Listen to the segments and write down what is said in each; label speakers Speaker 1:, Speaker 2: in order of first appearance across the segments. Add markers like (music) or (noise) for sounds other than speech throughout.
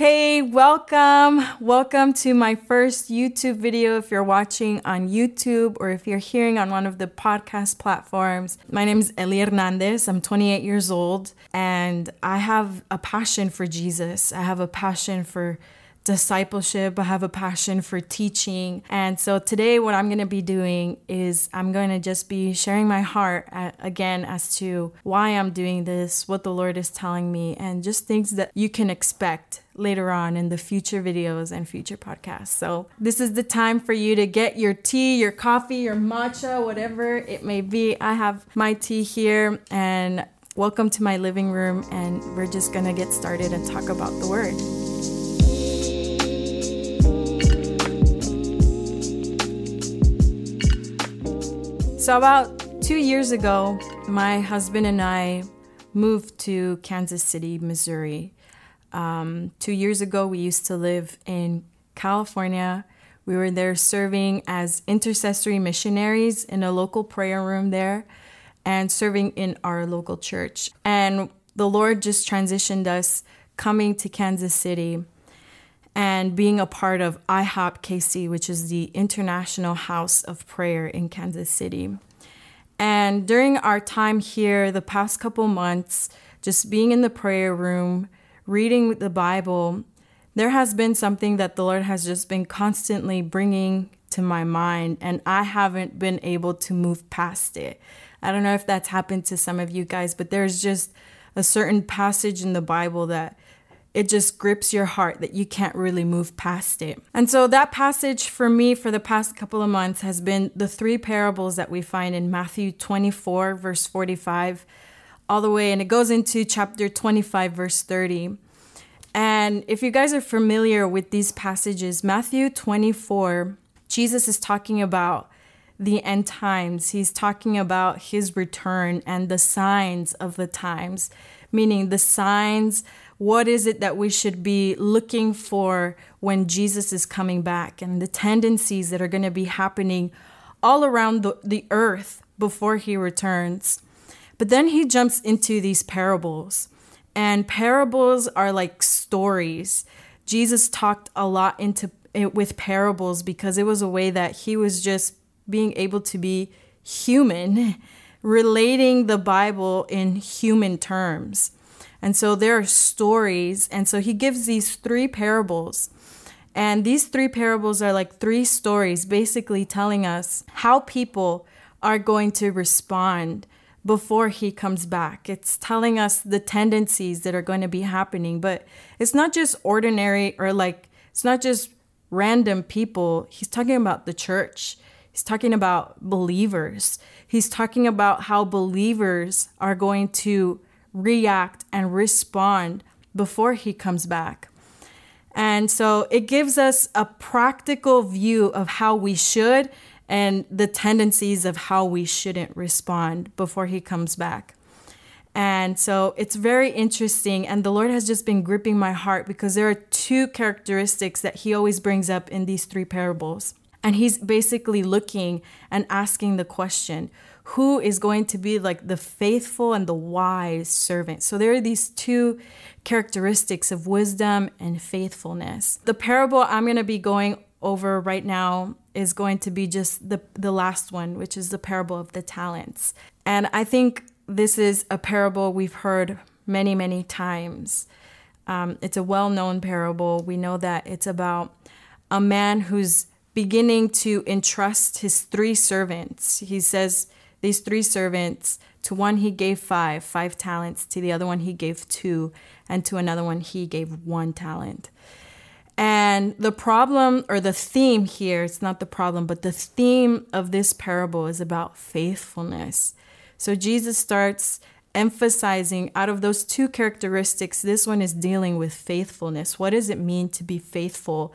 Speaker 1: Hey, welcome. Welcome to my first YouTube video if you're watching on YouTube or if you're hearing on one of the podcast platforms. My name is Ellie Hernandez. I'm 28 years old and I have a passion for Jesus. I have a passion for discipleship. I have a passion for teaching. And so today, what I'm going to be doing is I'm going to just be sharing my heart at, again as to why I'm doing this, what the Lord is telling me, and just things that you can expect later on in the future videos and future podcasts. So, this is the time for you to get your tea, your coffee, your matcha, whatever it may be. I have my tea here and welcome to my living room and we're just going to get started and talk about the word. So, about two years ago, my husband and I moved to Kansas City, Missouri. Um, two years ago, we used to live in California. We were there serving as intercessory missionaries in a local prayer room there and serving in our local church. And the Lord just transitioned us coming to Kansas City and being a part of IHOP KC, which is the International House of Prayer in Kansas City. And during our time here, the past couple months, just being in the prayer room, reading the Bible, there has been something that the Lord has just been constantly bringing to my mind, and I haven't been able to move past it. I don't know if that's happened to some of you guys, but there's just a certain passage in the Bible that it just grips your heart that you can't really move past it. And so that passage for me for the past couple of months has been the three parables that we find in Matthew 24, verse 45, all the way, and it goes into chapter 25, verse 30. And if you guys are familiar with these passages, Matthew 24, Jesus is talking about the end times. He's talking about his return and the signs of the times, meaning the signs what is it that we should be looking for when Jesus is coming back and the tendencies that are going to be happening all around the, the earth before he returns. But then he jumps into these parables, and parables are like stories. Jesus talked a lot into it with parables because it was a way that he was just being able to be human, (laughs) relating the Bible in human terms. And so there are stories. And so he gives these three parables. And these three parables are like three stories, basically telling us how people are going to respond before he comes back. It's telling us the tendencies that are going to be happening, but it's not just ordinary or like, it's not just random people. He's talking about the church. He's talking about believers. He's talking about how believers are going to react and respond before he comes back. And so it gives us a practical view of how we should and the tendencies of how we shouldn't respond before he comes back. And so it's very interesting. And the Lord has just been gripping my heart because there are two characteristics that he always brings up in these three parables. And he's basically looking and asking the question who is going to be like the faithful and the wise servant. So there are these two characteristics of wisdom and faithfulness. The parable I'm going to be going over right now is going to be just the the last one, which is the parable of the talents. And I think this is a parable we've heard many, many times. Um, it's a well known parable. We know that it's about a man who's beginning to entrust his three servants. He says, these three servants, to one he gave five, five talents, to the other one he gave two, and to another one he gave one talent. And the problem or the theme here, it's not the problem, but the theme of this parable is about faithfulness. So Jesus starts emphasizing out of those two characteristics, this one is dealing with faithfulness. What does it mean to be faithful?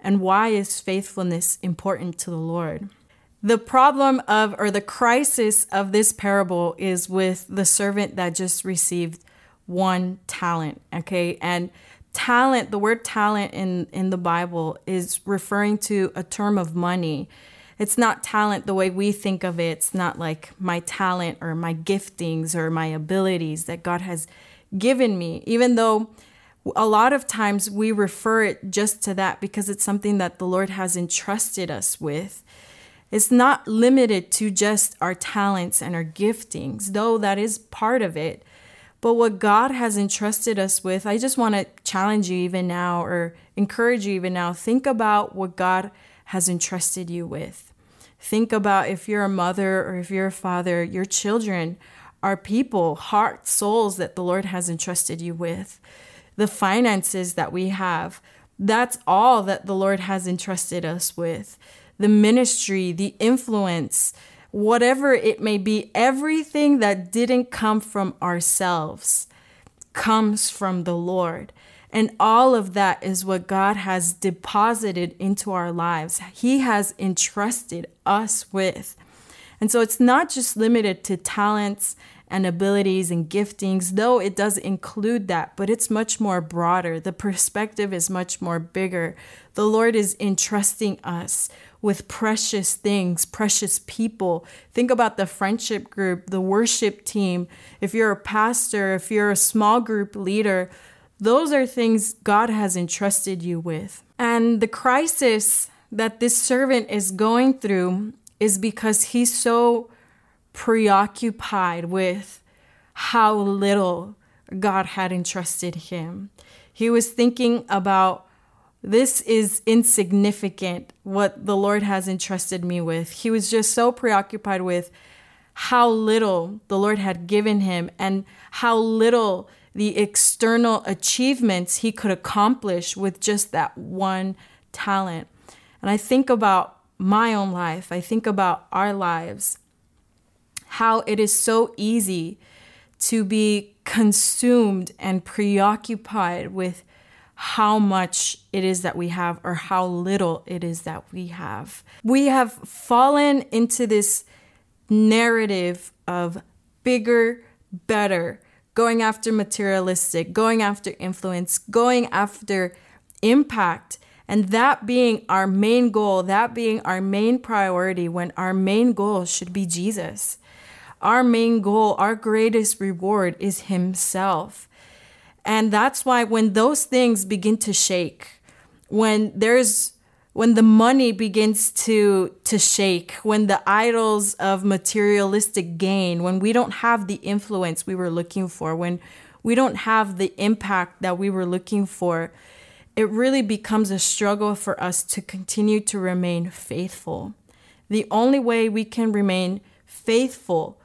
Speaker 1: And why is faithfulness important to the Lord? The problem of, or the crisis of this parable is with the servant that just received one talent, okay? And talent, the word talent in, in the Bible is referring to a term of money. It's not talent the way we think of it. It's not like my talent or my giftings or my abilities that God has given me, even though a lot of times we refer it just to that because it's something that the Lord has entrusted us with. It's not limited to just our talents and our giftings, though that is part of it. But what God has entrusted us with, I just want to challenge you even now or encourage you even now. Think about what God has entrusted you with. Think about if you're a mother or if you're a father, your children are people, hearts, souls that the Lord has entrusted you with the finances that we have. That's all that the Lord has entrusted us with. The ministry, the influence, whatever it may be, everything that didn't come from ourselves comes from the Lord. And all of that is what God has deposited into our lives. He has entrusted us with. And so it's not just limited to talents and abilities and giftings, though it does include that, but it's much more broader. The perspective is much more bigger. The Lord is entrusting us with precious things, precious people. Think about the friendship group, the worship team. If you're a pastor, if you're a small group leader, those are things God has entrusted you with. And the crisis that this servant is going through is because he's so preoccupied with how little God had entrusted him. He was thinking about this is insignificant, what the Lord has entrusted me with. He was just so preoccupied with how little the Lord had given him and how little the external achievements he could accomplish with just that one talent. And I think about my own life, I think about our lives, how it is so easy to be consumed and preoccupied with how much it is that we have or how little it is that we have. We have fallen into this narrative of bigger, better, going after materialistic, going after influence, going after impact. And that being our main goal, that being our main priority, when our main goal should be Jesus. Our main goal, our greatest reward is Himself. And that's why when those things begin to shake, when there's when the money begins to to shake, when the idols of materialistic gain, when we don't have the influence we were looking for, when we don't have the impact that we were looking for, it really becomes a struggle for us to continue to remain faithful. The only way we can remain faithful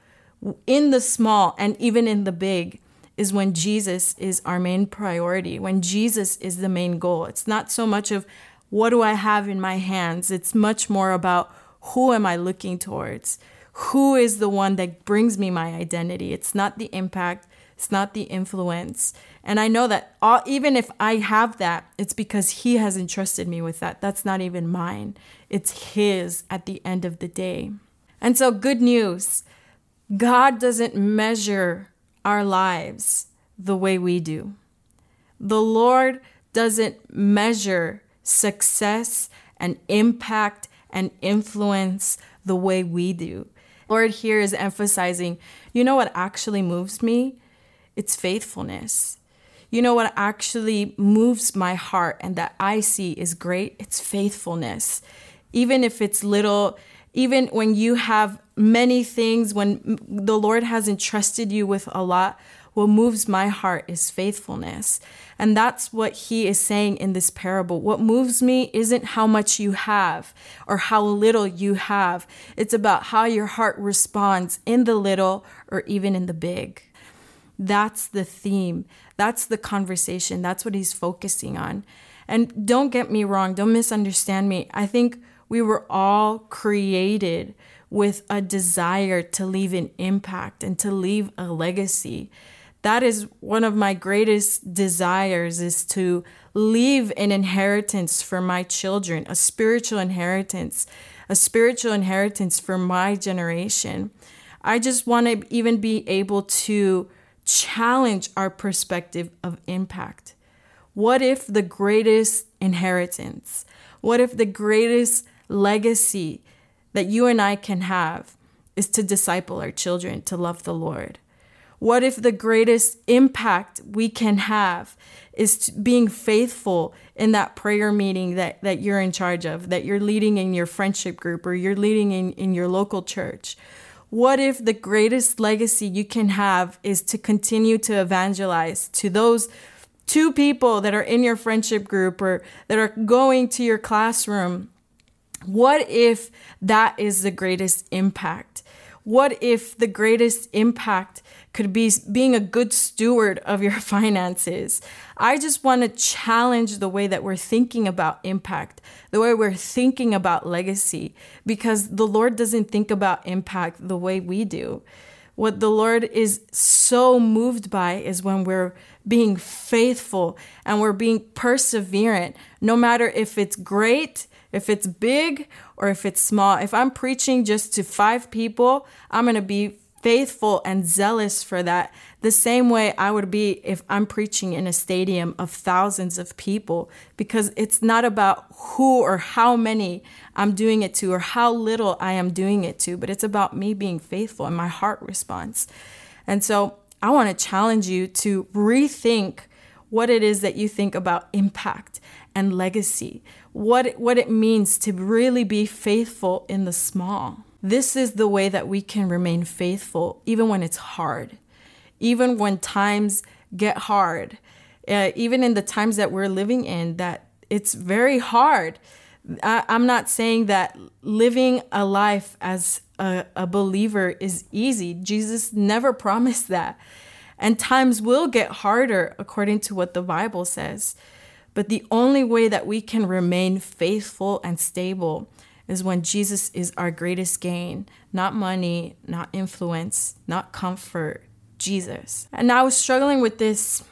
Speaker 1: in the small and even in the big is when Jesus is our main priority, when Jesus is the main goal. It's not so much of what do I have in my hands, it's much more about who am I looking towards? Who is the one that brings me my identity? It's not the impact, it's not the influence. And I know that all, even if I have that, it's because He has entrusted me with that. That's not even mine, it's His at the end of the day. And so, good news God doesn't measure our lives the way we do. The Lord doesn't measure success and impact and influence the way we do. Lord here is emphasizing, you know what actually moves me? It's faithfulness. You know what actually moves my heart and that I see is great? It's faithfulness. Even if it's little, even when you have many things, when the Lord has entrusted you with a lot, what moves my heart is faithfulness. And that's what he is saying in this parable. What moves me isn't how much you have or how little you have, it's about how your heart responds in the little or even in the big. That's the theme. That's the conversation. That's what he's focusing on. And don't get me wrong, don't misunderstand me. I think we were all created with a desire to leave an impact and to leave a legacy. That is one of my greatest desires is to leave an inheritance for my children, a spiritual inheritance, a spiritual inheritance for my generation. I just want to even be able to challenge our perspective of impact. What if the greatest inheritance, what if the greatest legacy that you and I can have is to disciple our children to love the Lord. What if the greatest impact we can have is being faithful in that prayer meeting that, that you're in charge of, that you're leading in your friendship group or you're leading in, in your local church? What if the greatest legacy you can have is to continue to evangelize to those two people that are in your friendship group or that are going to your classroom? What if that is the greatest impact? What if the greatest impact could be being a good steward of your (laughs) finances? I just want to challenge the way that we're thinking about impact, the way we're thinking about legacy, because the Lord doesn't think about impact the way we do. What the Lord is so moved by is when we're being faithful and we're being perseverant, no matter if it's great if it's big or if it's small, if I'm preaching just to five people, I'm going to be faithful and zealous for that. The same way I would be if I'm preaching in a stadium of thousands of people, because it's not about who or how many I'm doing it to or how little I am doing it to, but it's about me being faithful and my heart response. And so I want to challenge you to rethink what it is that you think about impact and legacy, what, what it means to really be faithful in the small. This is the way that we can remain faithful even when it's hard, even when times get hard, uh, even in the times that we're living in, that it's very hard. I, I'm not saying that living a life as a, a believer is easy. Jesus never (laughs) promised that. And times will get harder according to what the Bible says. But the only way that we can remain faithful and stable is when Jesus is our greatest gain, not money, not influence, not comfort, Jesus. And I was struggling with this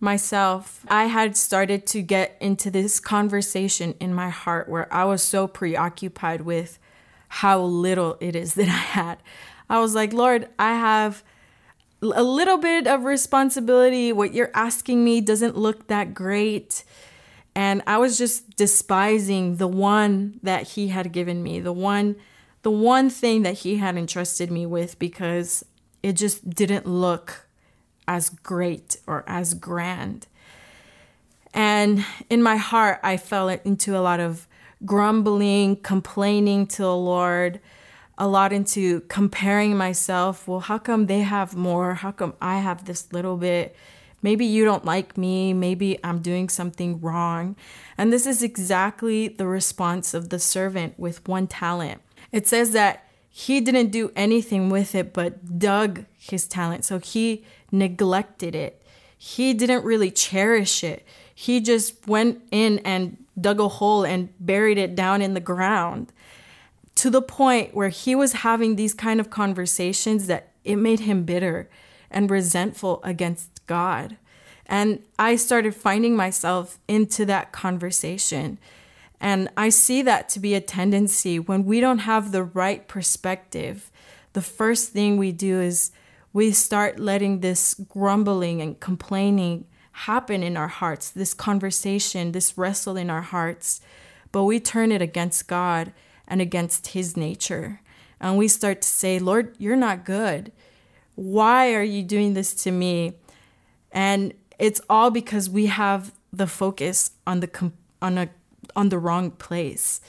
Speaker 1: myself. I had started to get into this conversation in my heart where I was so preoccupied with how little it is that I had. I was like, Lord, I have a little bit of responsibility. What you're asking me doesn't look that great. And I was just despising the one that he had given me, the one the one thing that he had entrusted me with because it just didn't look as great or as grand. And in my heart, I fell into a lot of grumbling, complaining to the Lord, a lot into comparing myself. Well, how come they have more? How come I have this little bit? Maybe you don't like me. Maybe I'm doing something wrong. And this is exactly the response of the servant with one talent. It says that he didn't do anything with it but dug his talent. So he neglected it. He didn't really cherish it. He just went in and dug a hole and buried it down in the ground to the point where he was having these kind of conversations that it made him bitter and resentful against God. And I started finding myself into that conversation. And I see that to be a tendency when we don't have the right perspective. The first thing we do is we start letting this grumbling and complaining happen in our hearts, this conversation, this wrestle in our hearts. But we turn it against God and against His nature. And we start to say, Lord, you're not good. Why are you doing this to me? And it's all because we have the focus on the on a on the wrong place.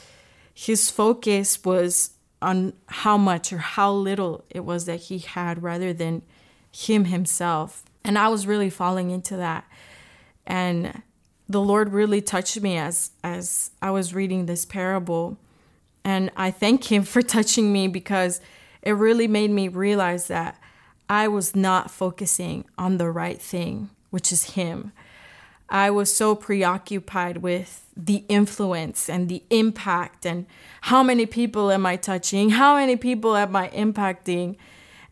Speaker 1: His focus was on how much or how little it was that he had rather than him himself. And I was really falling into that. And the Lord really touched me as as I was reading this parable. And I thank him (laughs) for touching me because it really made me realize that I was not focusing on the right thing, which is Him. I was so preoccupied with the influence and the impact and how many people am I touching? How many people am I impacting?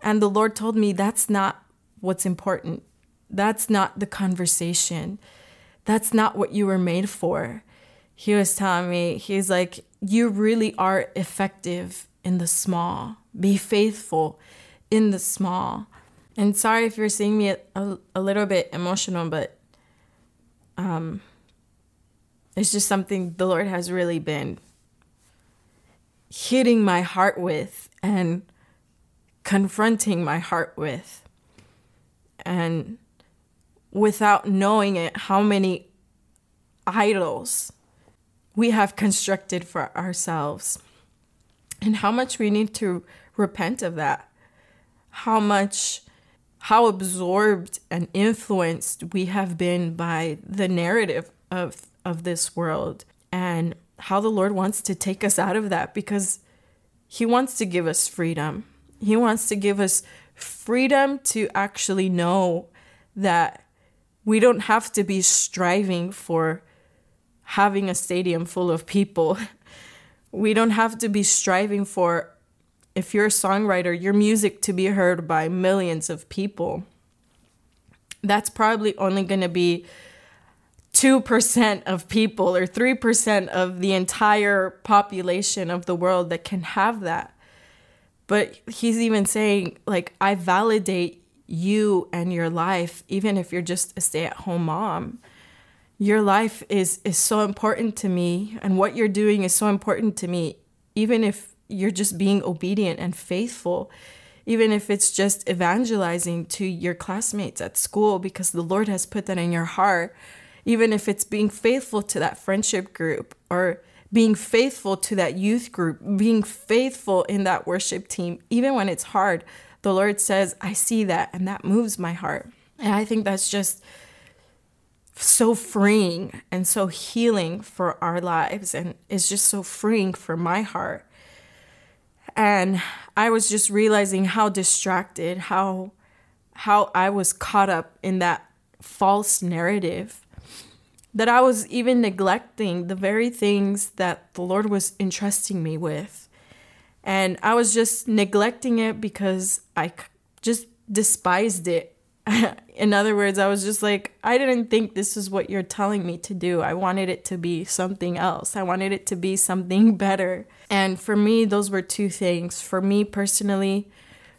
Speaker 1: And the Lord told me that's not what's important. That's not the conversation. That's not what you were made for. He was telling me, He's like, you really are effective in the small. Be faithful in the small. And sorry if you're seeing me a, a, little bit emotional, but um, it's just something the Lord has really been hitting my heart with and confronting my heart with. and without knowing it, how many idols we have constructed for ourselves and how much we need to repent of that. How much, how absorbed and influenced we have been by the narrative of, of this world and how the Lord wants to take us out of that because He wants to give us freedom. He wants to give us freedom to actually know that we don't have to be striving for having a stadium full of people. (laughs) We don't have to be striving for, if you're a songwriter, your music to be heard by millions of people. That's probably only going to be 2% of people or 3% of the entire population of the world that can have that. But he's even saying, like, I validate you and your life, even if you're just a stay at home mom. Your life is, is so important to me, and what you're doing is so important to me, even if you're just being obedient and faithful, even if it's just evangelizing to your classmates at school because the Lord has put that in your heart, even if it's being faithful to that friendship group or being faithful to that youth group, being faithful in that worship team, even when it's hard the Lord says, I see that, and that moves my heart. And I think that's just so freeing and so healing for our lives, and it's just so freeing for my heart. And I was just realizing how distracted, how how I was caught up in that false narrative that I was even neglecting the very things that the Lord was entrusting me with. And I was just neglecting it because I just despised it. (laughs) In other words, I was just like, I didn't think this is what you're telling me to do. I wanted it to be something else. I wanted it to be something (laughs) better. And for me, those were two things. For me personally,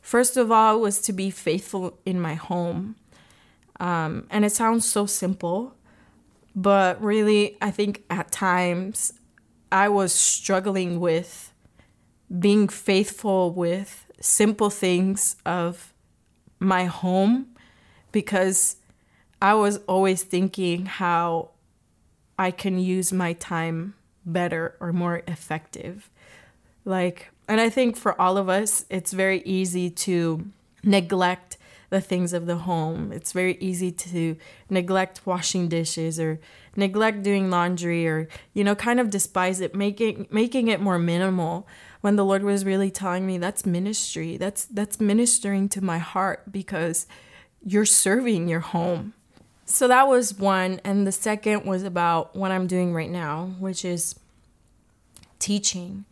Speaker 1: first of all, was to be faithful in my home. Um, and it sounds so simple, but really, I think at times I was struggling with being faithful with simple things of my home because I was always thinking how I can use my time better or more effective. Like, and I think for all of us, it's very easy to neglect the things of the home. It's very easy to neglect washing dishes or neglect doing laundry or you know kind of despise it making making it more minimal when the Lord was really telling me that's ministry. That's that's ministering to my heart because you're serving your home. So that was one and the second was about what I'm doing right now, which is teaching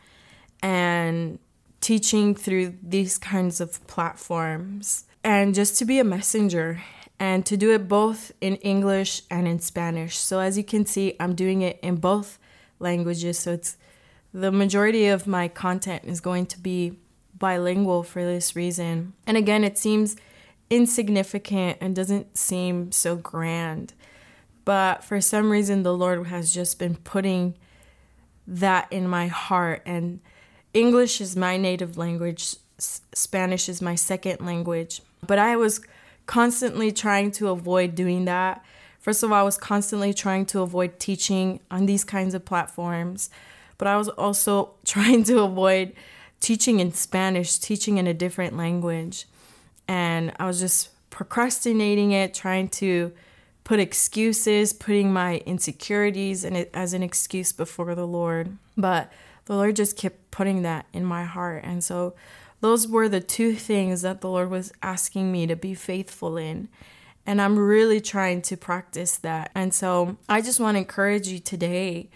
Speaker 1: and teaching through these kinds of platforms and just to be a messenger and to do it both in English and in Spanish. So as you can see, I'm doing it in both languages. So it's the majority of my content is going to be bilingual for this reason. And again, it seems insignificant and doesn't seem so grand. But for some reason, the Lord has just been putting that in my heart. And English is my native language, Spanish is my second language. But I was constantly trying to avoid doing that. First of all, I was constantly trying to avoid teaching on these kinds of platforms but I was also (laughs) trying to avoid teaching in Spanish, teaching in a different language. And I was just procrastinating it, trying to put excuses, putting my insecurities in it as an excuse before the Lord. But the Lord just kept putting that in my heart. And so those were the two things that the Lord was asking me to be faithful in. And I'm really trying to practice that. And so I just want to encourage you today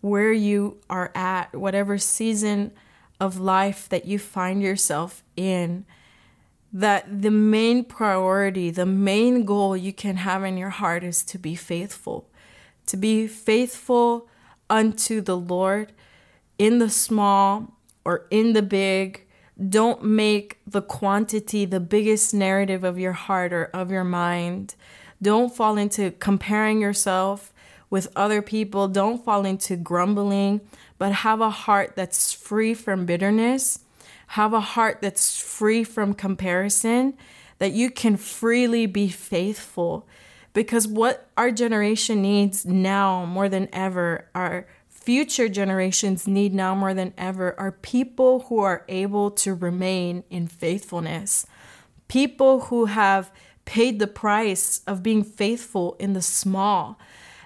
Speaker 1: where you are at, whatever season of life that you find yourself in, that the main priority, the main goal you can have in your heart is to be faithful, to be faithful unto the Lord in the small or in the big. Don't make the quantity the biggest narrative of your heart or of your mind. Don't fall into comparing yourself with other people. Don't fall into grumbling, but have a heart that's free from bitterness. Have a heart that's free from comparison, that you can freely be faithful. Because what our generation needs now more than ever, our future generations need now more than ever, are people who are able to remain in faithfulness. People who have paid the price of being faithful in the small,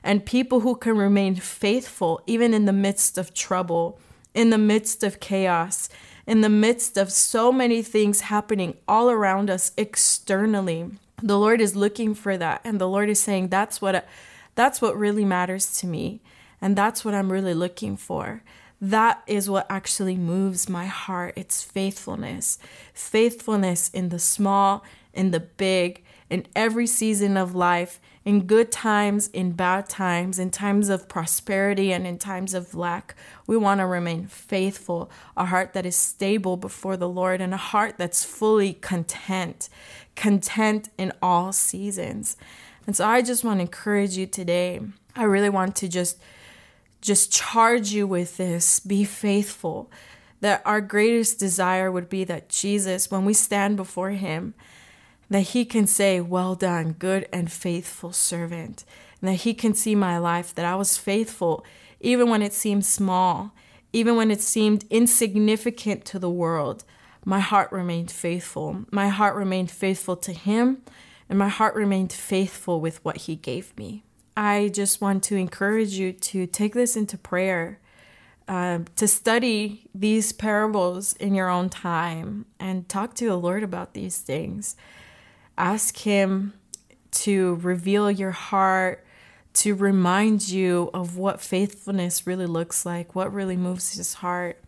Speaker 1: and people who can remain faithful even in the midst of trouble, in the midst of chaos, in the midst of so many things happening all around us externally. The Lord is looking for that and the Lord is saying that's what that's what really matters to me and that's what I'm really looking for. That is what actually moves my heart. It's faithfulness. Faithfulness in the small, in the big, in every season of life, in good times, in bad times, in times of prosperity, and in times of lack. We want to remain faithful, a heart that is stable before the Lord, and a heart that's fully content, content in all seasons. And so I just want to encourage you today. I really want to just just charge you with this. Be faithful. That our greatest desire would be that Jesus, when we stand before him, that he can say, Well done, good and faithful servant. And that he can see my life, that I was faithful, even when it seemed small, even when it seemed insignificant to the world. My heart remained faithful. My heart remained faithful to him, and my heart remained faithful with what he gave me. I just want to encourage you to take this into prayer. Uh, to study these parables in your own time and talk to the Lord about these things. Ask Him to reveal your heart, to remind you of what faithfulness really looks like, what really moves His heart,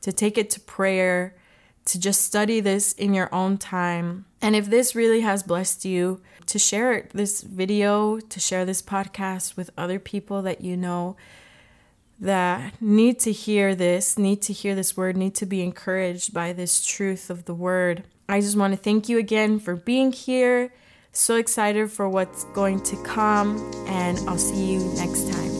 Speaker 1: to take it to prayer, to just study this in your own time. And if this really has blessed you, to share this video, to share this podcast with other people that you know that need to hear this, need to hear this word, need to be encouraged by this truth of the word. I just want to thank you again for being here. So excited for what's going to come, and I'll see you next time.